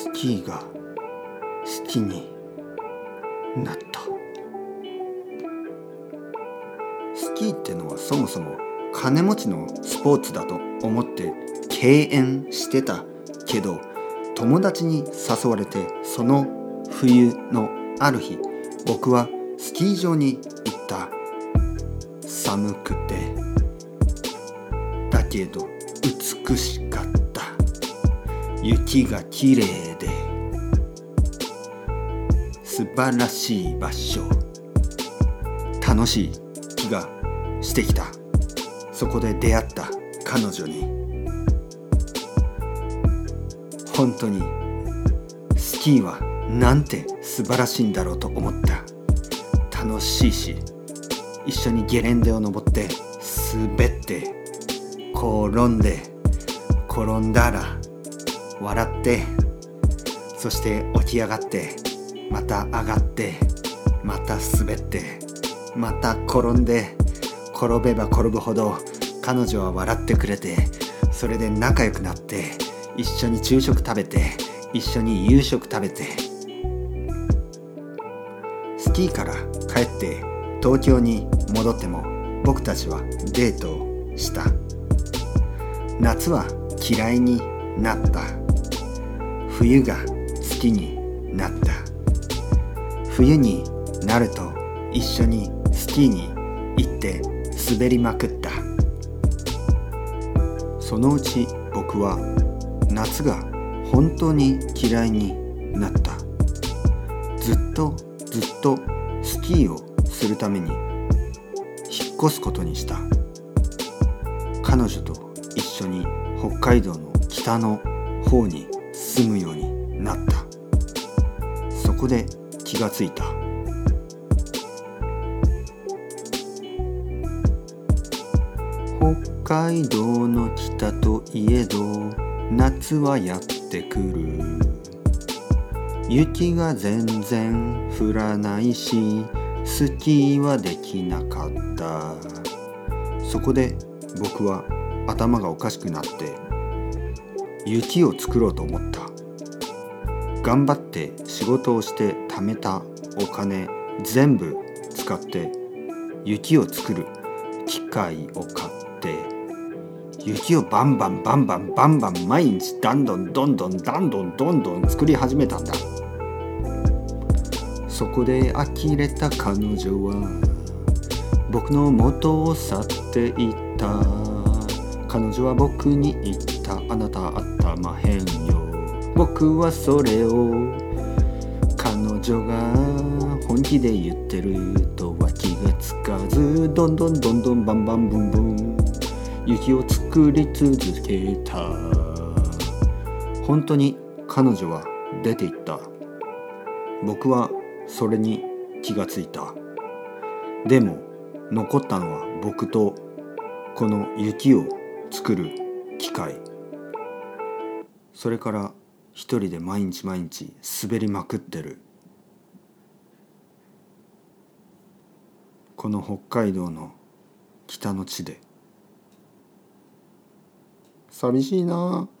スキーが好きになった。スキーってのはそもそも金持ちのスポーツだと思って敬遠してたけど友達に誘われてその冬のある日僕はスキー場に行った。寒くて。だけど美しかった。雪がきれいで素晴らしい場所。楽しい気がしてきた。そこで出会った彼女に。本当にスキーはなんて素晴らしいんだろうと思った。楽しいし一緒にゲレンデを登って滑って転んで転んだら笑ってそして起き上がってまた上がってまた滑ってまた転んで転べば転ぶほど彼女は笑ってくれてそれで仲良くなって一緒に昼食食べて一緒に夕食食べてスキーから帰って東京に戻っても僕たちはデートをした。夏は嫌いになった。冬が好きになった。冬になると一緒にスキーに行って滑りまくった。そのうち僕は夏が本当に嫌いになった。ずっとずっとスキーをするために引っ越すことにした。彼女と一緒に北海道の北の方に住むようになった。そこで気がついた。北海道の北といえど夏はやってくる。雪が全然降らないしスキーはできなかった。そこで僕は頭がおかしくなって雪を作ろうと思った。頑張って仕事をして貯めたお金全部使って雪を作る機械を買って雪をバンバンバンバンバンバン毎日どんどんどんどんどんどんどんどん作り始めたんだ。そこで呆れた彼女は僕の元を去っていった。彼女は僕に言った。あなた頭変よ。僕はそれを彼女が本気で言ってるとは気がつかずどんどんどんどんバンバンブンブン雪を作り続けた。本当に彼女は出て行った。僕はそれに気がついた。でも残ったのは僕とこの雪を作る機械それから一人で毎日毎日滑りまくってる。この北海道の北の地で。寂しいな。あ